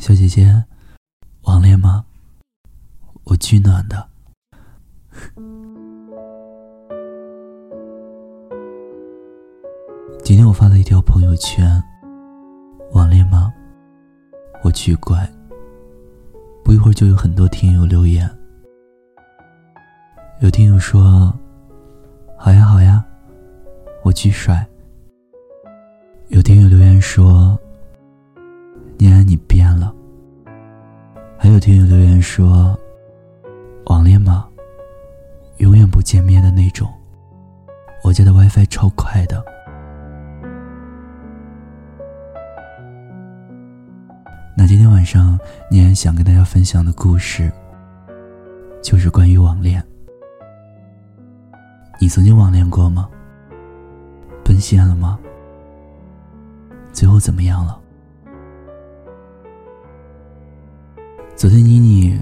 小姐姐，网恋吗？我巨暖的。今天我发了一条朋友圈：网恋吗？我巨怪。不一会儿就有很多听友留言，有听友说：“好呀好呀，我巨帅。”有听友留言说：“念安你变了。”还有听友留言说：“网恋吗？永远不见面的那种。”我家的 WiFi 超快的。那今天晚上，念安想跟大家分享的故事，就是关于网恋。你曾经网恋过吗？奔现了吗？最后怎么样了？昨天妮妮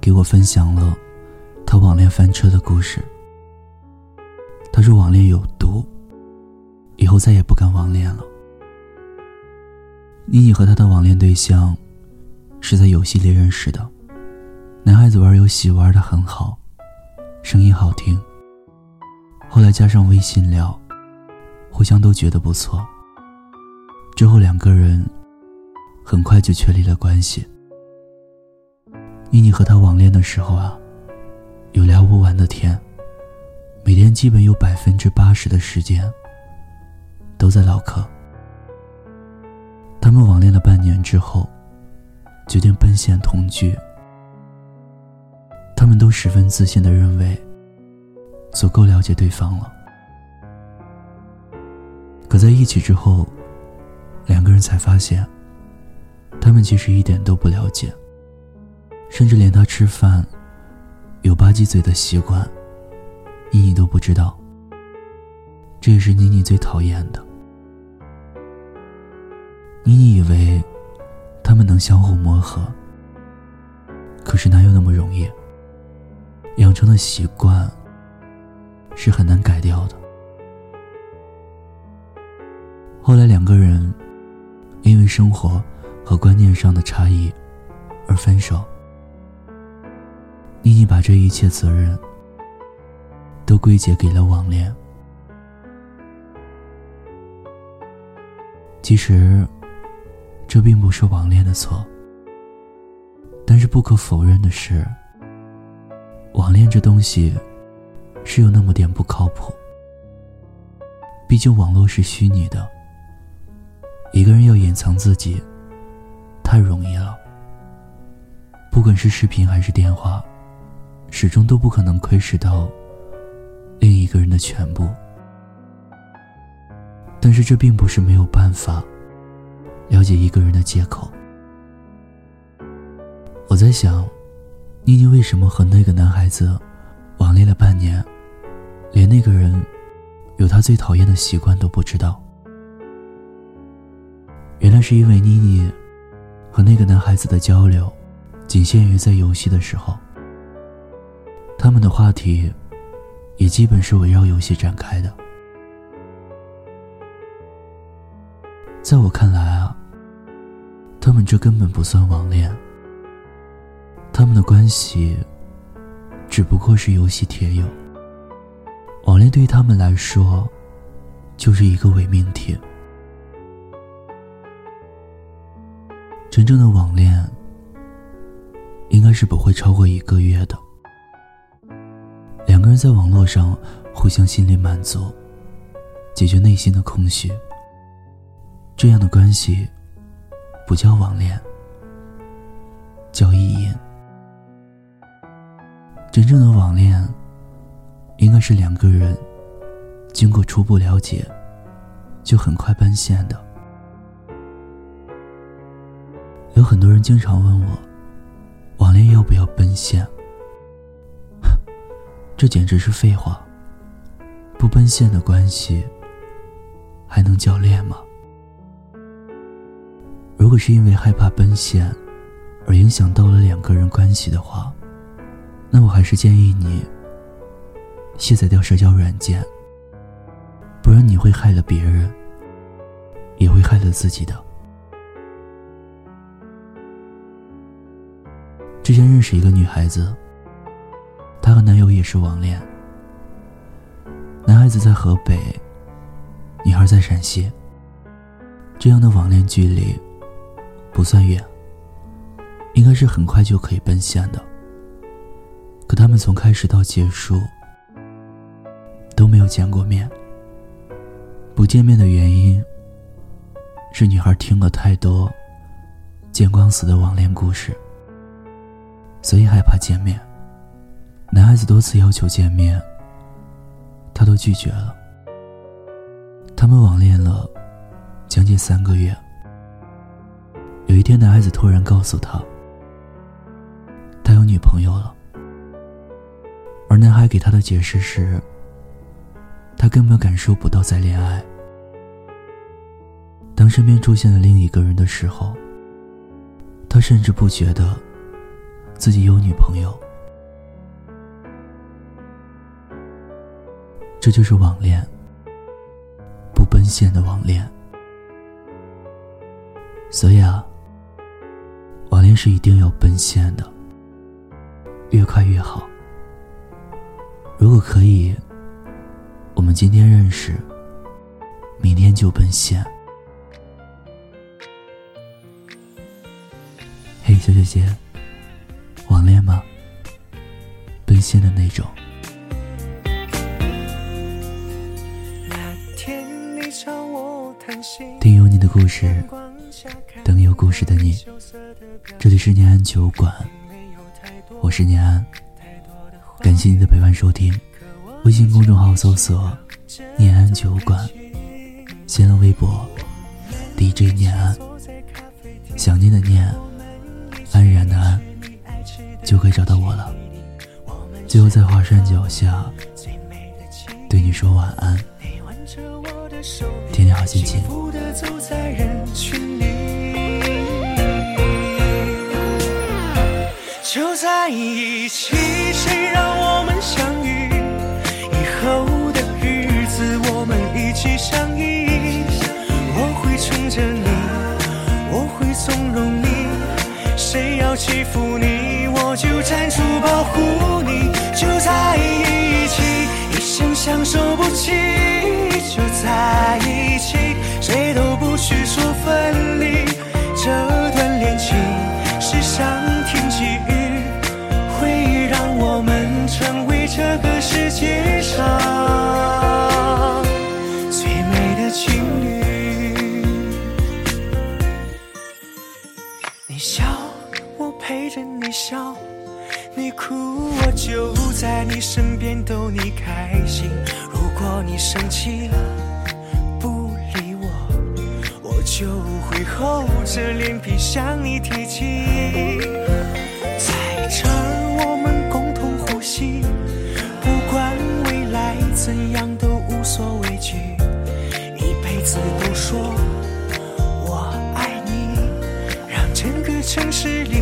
给我分享了她网恋翻车的故事。她说网恋有毒，以后再也不敢网恋了。妮妮和她的网恋对象是在游戏里认识的，男孩子玩游戏玩的很好，声音好听。后来加上微信聊，互相都觉得不错。之后两个人很快就确立了关系。妮妮和他网恋的时候啊，有聊不完的天，每天基本有百分之八十的时间都在唠嗑。他们网恋了半年之后，决定奔现同居。他们都十分自信的认为，足够了解对方了。可在一起之后，两个人才发现，他们其实一点都不了解，甚至连他吃饭有吧唧嘴的习惯，妮妮都不知道。这也是妮妮最讨厌的。妮妮以为他们能相互磨合，可是哪有那么容易？养成的习惯是很难改掉的。后来两个人。因为生活和观念上的差异而分手，妮妮把这一切责任都归结给了网恋。其实，这并不是网恋的错，但是不可否认的是，网恋这东西是有那么点不靠谱。毕竟网络是虚拟的。一个人要隐藏自己，太容易了。不管是视频还是电话，始终都不可能窥视到另一个人的全部。但是这并不是没有办法了解一个人的借口。我在想，妮妮为什么和那个男孩子网恋了半年，连那个人有他最讨厌的习惯都不知道？原来是因为妮妮和那个男孩子的交流，仅限于在游戏的时候。他们的话题也基本是围绕游戏展开的。在我看来啊，他们这根本不算网恋。他们的关系只不过是游戏铁友。网恋对于他们来说，就是一个伪命题。真正的网恋，应该是不会超过一个月的。两个人在网络上互相心理满足，解决内心的空虚。这样的关系，不叫网恋，叫意淫。真正的网恋，应该是两个人经过初步了解，就很快奔现的。有很多人经常问我，网恋要不要奔现？这简直是废话。不奔现的关系，还能叫恋吗？如果是因为害怕奔现，而影响到了两个人关系的话，那我还是建议你卸载掉社交软件，不然你会害了别人，也会害了自己的。之前认识一个女孩子，她和男友也是网恋。男孩子在河北，女孩在陕西。这样的网恋距离不算远，应该是很快就可以奔现的。可他们从开始到结束都没有见过面。不见面的原因是女孩听了太多见光死的网恋故事，所以害怕见面。男孩子多次要求见面，他都拒绝了。他们网恋了将近三个月。有一天，男孩子突然告诉他，他有女朋友了。而男孩给他的解释是，他根本感受不到在恋爱。当身边出现了另一个人的时候，他甚至不觉得自己有女朋友。这就是网恋，不奔现的网恋。所以啊，网恋是一定要奔现的，越快越好。如果可以，我们今天认识，明天就奔现。嘿，小姐姐，网恋吗？奔现的那种。听有你的故事，等有故事的你。这里是念安酒馆，我是念安，感谢你的陪伴收听。微信公众号搜索“念安酒馆”，新浪微博 DJ 念安，想念的念。安然的安，就可以找到我了。最后在华山脚下，对你说晚安，天天好心情。就在一起，谁让我们相遇？以后的日子，我们一起相依。我会宠着你，我会纵容你。谁要欺负你，我就站出保护你。就在一起，一生相守不弃。就在一起，谁都不许说分离。这段恋情是上天给予，会让我们成为这个世界上最美的情侣。你笑。我陪着你笑，你哭，我就在你身边逗你开心。如果你生气了不理我，我就会厚着脸皮向你提起。在这儿我们共同呼吸，不管未来怎样都无所畏惧，一辈子都说我爱你，让。整个城市里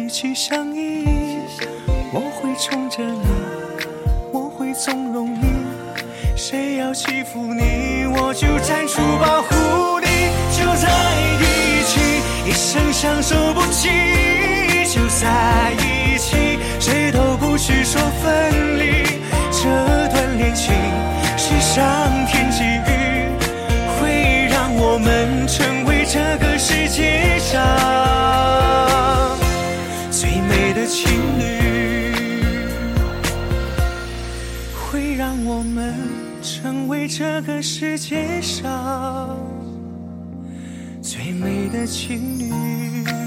一起相依。我会宠着你。我会纵容你，谁要欺负你，我就站出保护你。就在一起，一生相守不弃。就在这个世界上最美的情侣。